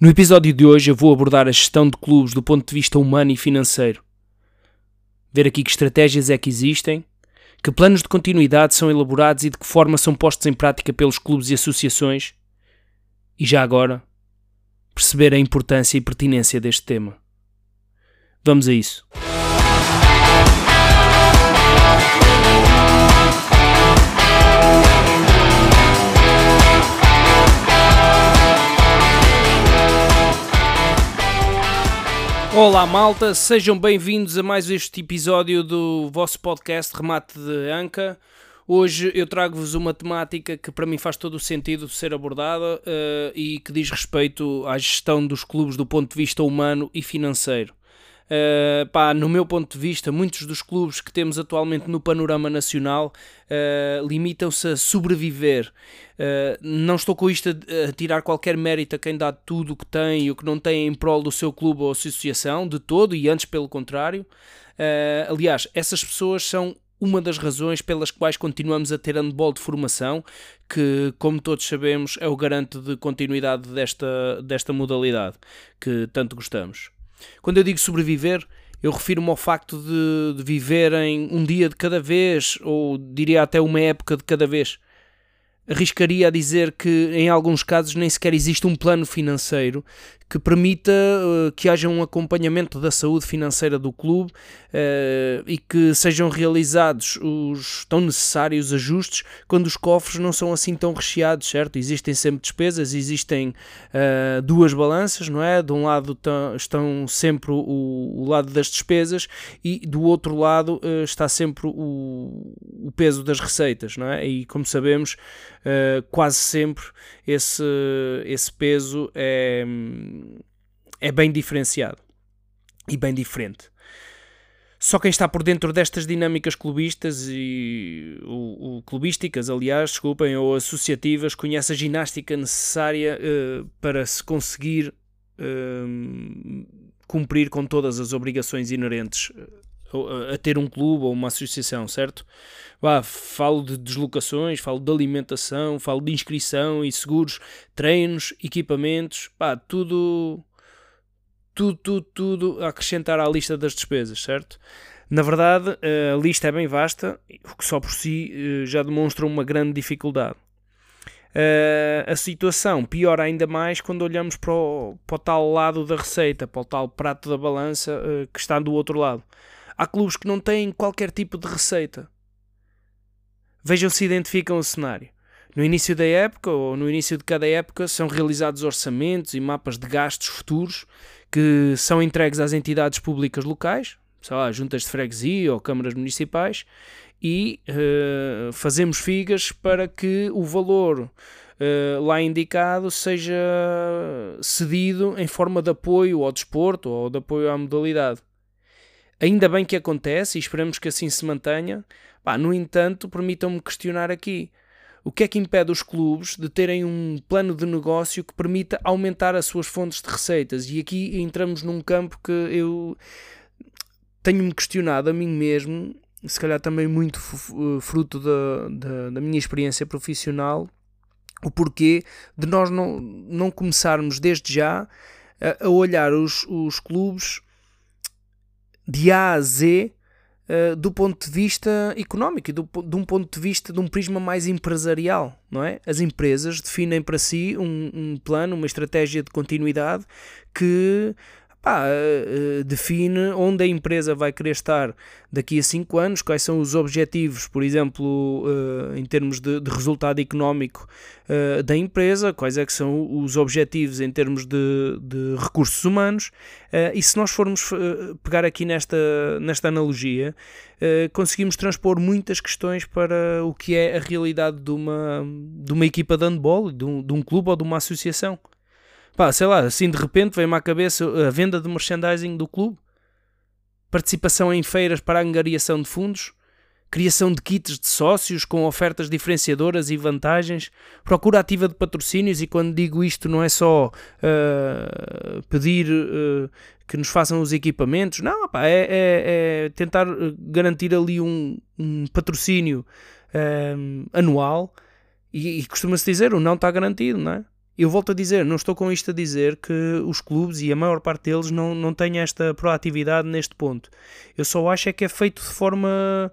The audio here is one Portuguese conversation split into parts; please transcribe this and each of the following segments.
No episódio de hoje eu vou abordar a gestão de clubes do ponto de vista humano e financeiro. Ver aqui que estratégias é que existem, que planos de continuidade são elaborados e de que forma são postos em prática pelos clubes e associações. E já agora, perceber a importância e pertinência deste tema. Vamos a isso. Olá malta, sejam bem-vindos a mais este episódio do vosso podcast Remate de Anca. Hoje eu trago-vos uma temática que para mim faz todo o sentido ser abordada uh, e que diz respeito à gestão dos clubes do ponto de vista humano e financeiro. Uh, pá, no meu ponto de vista, muitos dos clubes que temos atualmente no panorama nacional uh, limitam-se a sobreviver. Uh, não estou com isto a, a, tirar qualquer mérito a quem dá tudo o que tem e o que não tem em prol do seu clube ou associação, de todo, e antes pelo contrário. aliás, essas pessoas são uma das razões pelas quais continuamos a ter handball de formação, que, como todos sabemos, é o garante de continuidade desta, desta modalidade que tanto gostamos. Quando eu digo sobreviver, eu refiro-me ao facto de, de viverem um dia de cada vez, ou diria até uma época de cada vez. Arriscaria a dizer que em alguns casos nem sequer existe um plano financeiro que permita uh, que haja um acompanhamento da saúde financeira do clube uh, e que sejam realizados os tão necessários ajustes quando os cofres não são assim tão recheados, certo? Existem sempre despesas, existem uh, duas balanças, não é? De um lado estão sempre o, o, lado das despesas e do outro lado está sempre o, o, peso das receitas, não é? E como sabemos, quase sempre esse, esse peso é é bem diferenciado e bem diferente. Só quem está por dentro destas dinâmicas clubistas e o, o clubísticas, aliás, desculpem, ou associativas, conhece a ginástica necessária uh, para se conseguir uh, cumprir com todas as obrigações inerentes a, ter um clube ou uma associação, certo? Bah, falo de deslocações, falo de alimentação, falo de inscrição e seguros, treinos, equipamentos, pá, tudo tudo, tudo, tudo a acrescentar à lista das despesas, certo? Na verdade, a lista é bem vasta, o que só por si eh, já demonstra uma grande dificuldade. Uh, a situação piora ainda mais quando olhamos para o, para o, tal lado da receita, para o tal prato da balança uh, que está do outro lado. Há clubes que não têm qualquer tipo de receita. Vejam se identificam o cenário. No início da época, ou no início de cada época, são realizados orçamentos e mapas de gastos futuros que são entregues às entidades públicas locais, sei lá, juntas de freguesia ou câmaras municipais, e uh, fazemos figas para que o valor uh, lá indicado seja cedido em forma de apoio ao desporto ou de apoio à modalidade. Ainda bem que acontece e esperamos que assim se mantenha. No entanto, permitam-me questionar aqui o que é que impede os clubes de terem um plano de negócio que permita aumentar as suas fontes de receitas? E aqui entramos num campo que eu tenho-me questionado a mim mesmo, se calhar também muito fruto da, da, da minha experiência profissional, o porquê de nós não, não começarmos desde já a, a olhar os, os clubes de A a Z uh, do ponto de vista económico e do, de um ponto de vista de um prisma mais empresarial, não é? As empresas definem para si um, um plano, uma estratégia de continuidade que pá, uh, define onde a empresa vai querer estar daqui a 5 anos, quais são os objetivos, por exemplo, uh, em termos de, de resultado económico da empresa, quais é que são os objetivos em termos de, de recursos humanos, e se nós formos pegar aqui nesta, nesta analogia, conseguimos transpor muitas questões para o que é a realidade de uma, de uma equipa de handball, de um, de um clube ou de uma associação. Pá, sei lá, assim de repente vem-me à cabeça a venda de merchandising do clube, participação em feiras para angariação de fundos, criação de kits de sócios com ofertas diferenciadoras e vantagens, procura ativa de patrocínios, e quando digo isto não é só uh, pedir uh, que nos façam os equipamentos, não, é, é, é, tentar garantir ali um, um patrocínio um, anual, e, e costuma-se dizer, o não está garantido, não é? Eu volto a dizer, não estou com isto a dizer que os clubes e a maior parte deles não, não têm esta proatividade neste ponto. Eu só acho é que é feito de forma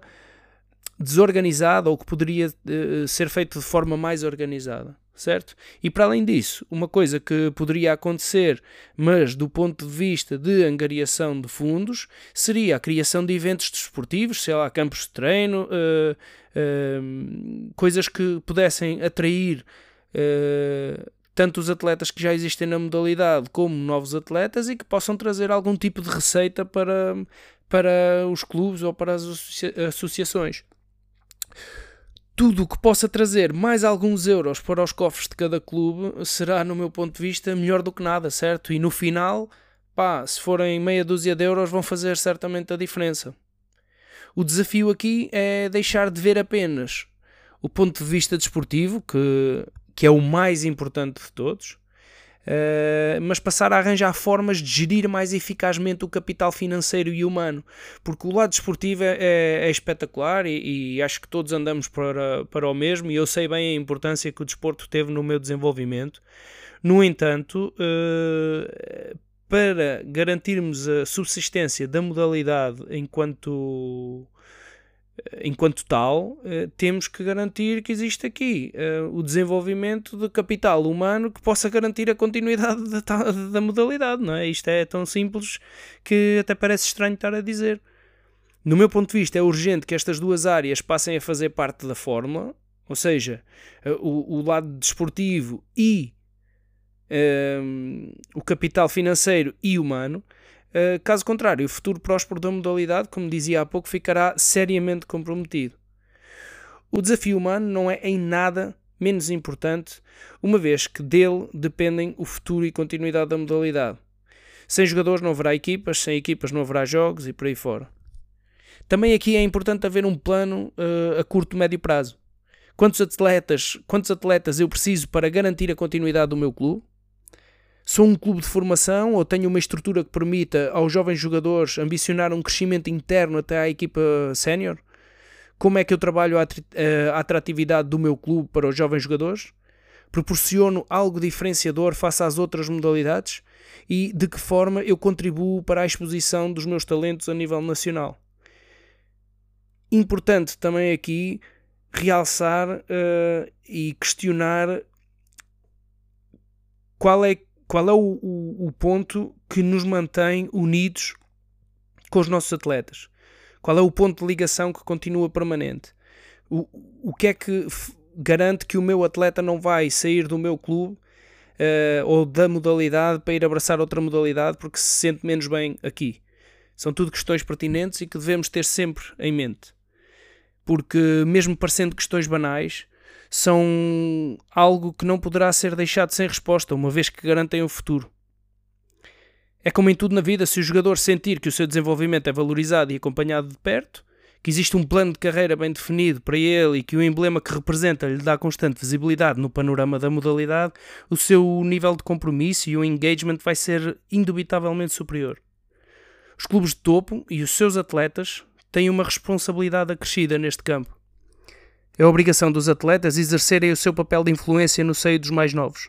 desorganizada ou que poderia uh, ser feito de forma mais organizada, certo? E para além disso, uma coisa que poderia acontecer, mas do ponto de vista de angariação de fundos, seria a criação de eventos desportivos, sei lá, campos de treino, uh, uh, coisas que pudessem atrair tanto os atletas que já existem na modalidade como novos atletas e que possam trazer algum tipo de receita para, para os clubes ou para as associações tudo o que possa trazer mais alguns euros para os cofres de cada clube será, no meu ponto de vista, melhor do que nada, certo? E no final, pá, se forem meia dúzia de euros, vão fazer certamente a diferença. O desafio aqui é deixar de ver apenas o ponto de vista desportivo, que, que é o mais importante de todos, Uh, mas passar a arranjar formas de gerir mais eficazmente o capital financeiro e humano, porque o lado desportivo é, é, é espetacular e, e, acho que todos andamos para, para o mesmo, e eu sei bem a importância que o desporto teve no meu desenvolvimento. No entanto, uh, para garantirmos a subsistência da modalidade enquanto enquanto tal, eh, temos que garantir que existe aqui eh, o desenvolvimento de capital humano que possa garantir a continuidade da, da modalidade, não é? Isto é tão simples que até parece estranho estar a dizer. No meu ponto de vista, é urgente que estas duas áreas passem a fazer parte da fórmula, ou seja, eh, o, o lado desportivo e um, o capital financeiro e humano, Uh, caso contrário, o futuro próspero da modalidade, como dizia há pouco, ficará seriamente comprometido. O desafio humano não é em nada menos importante, uma vez que dele dependem o futuro e continuidade da modalidade. Sem jogadores não haverá equipas, sem equipas não haverá jogos e por aí fora. Também aqui é importante haver um plano uh, a curto e médio prazo. Quantos atletas, quantos atletas eu preciso para garantir a continuidade do meu clube? Sou um clube de formação ou tenho uma estrutura que permita aos jovens jogadores ambicionar um crescimento interno até à equipa sénior? Como é que eu trabalho a atratividade do meu clube para os jovens jogadores? Proporciono algo diferenciador face às outras modalidades? E de que forma eu contribuo para a exposição dos meus talentos a nível nacional? Importante também aqui realçar uh, e questionar qual é qual é o, o, o ponto que nos mantém unidos com os nossos atletas? Qual é o ponto de ligação que continua permanente? O, o que é que garante que o meu atleta não vai sair do meu clube uh, ou da modalidade para ir abraçar outra modalidade porque se sente menos bem aqui? São tudo questões pertinentes e que devemos ter sempre em mente. Porque, mesmo parecendo questões banais, são algo que não poderá ser deixado sem resposta, uma vez que garantem o futuro. É como em tudo na vida, se o jogador sentir que o seu desenvolvimento é valorizado e acompanhado de perto, que existe um plano de carreira bem definido para ele e que o emblema que representa lhe dá constante visibilidade no panorama da modalidade, o seu nível de compromisso e o engagement vai ser indubitavelmente superior. Os clubes de topo e os seus atletas têm uma responsabilidade acrescida neste campo. É obrigação dos atletas exercerem o seu papel de influência no seio dos mais novos.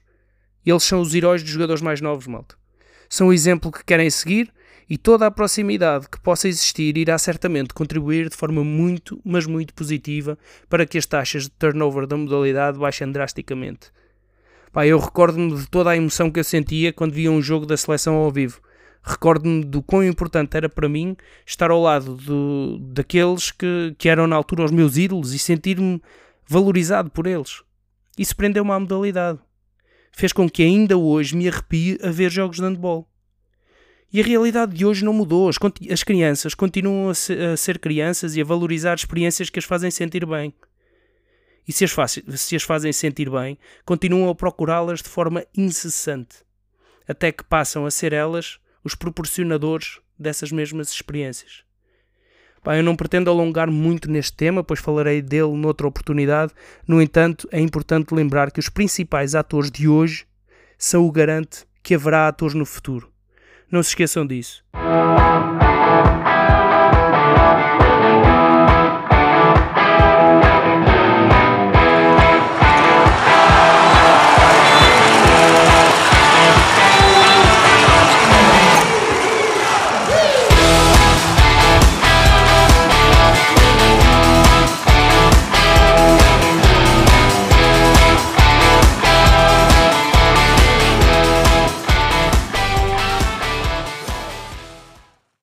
Eles são os heróis dos jogadores mais novos, malta. São o exemplo que querem seguir e toda a proximidade que possa existir irá certamente contribuir de forma muito, mas muito positiva para que as taxas de turnover da modalidade baixem drasticamente. Pá, eu recordo-me de toda a emoção que eu sentia quando via um jogo da seleção ao vivo. Recordo-me do quão importante era para mim estar ao lado do, daqueles que, que eram na altura os meus ídolos e sentir-me valorizado por eles. Isso prendeu-me à modalidade. Fez com que ainda hoje me arrepie a ver jogos de handball. E a realidade de hoje não mudou. As, as crianças continuam a, a, ser crianças e a valorizar experiências que as fazem sentir bem. E se as, se as fazem sentir bem, continuam a procurá-las de forma incessante, até que passam a ser elas os proporcionadores dessas mesmas experiências. Bem, eu não pretendo alongar muito neste tema, pois falarei dele noutra oportunidade. No entanto, é importante lembrar que os principais atores de hoje são o garante que haverá atores no futuro. Não se esqueçam disso.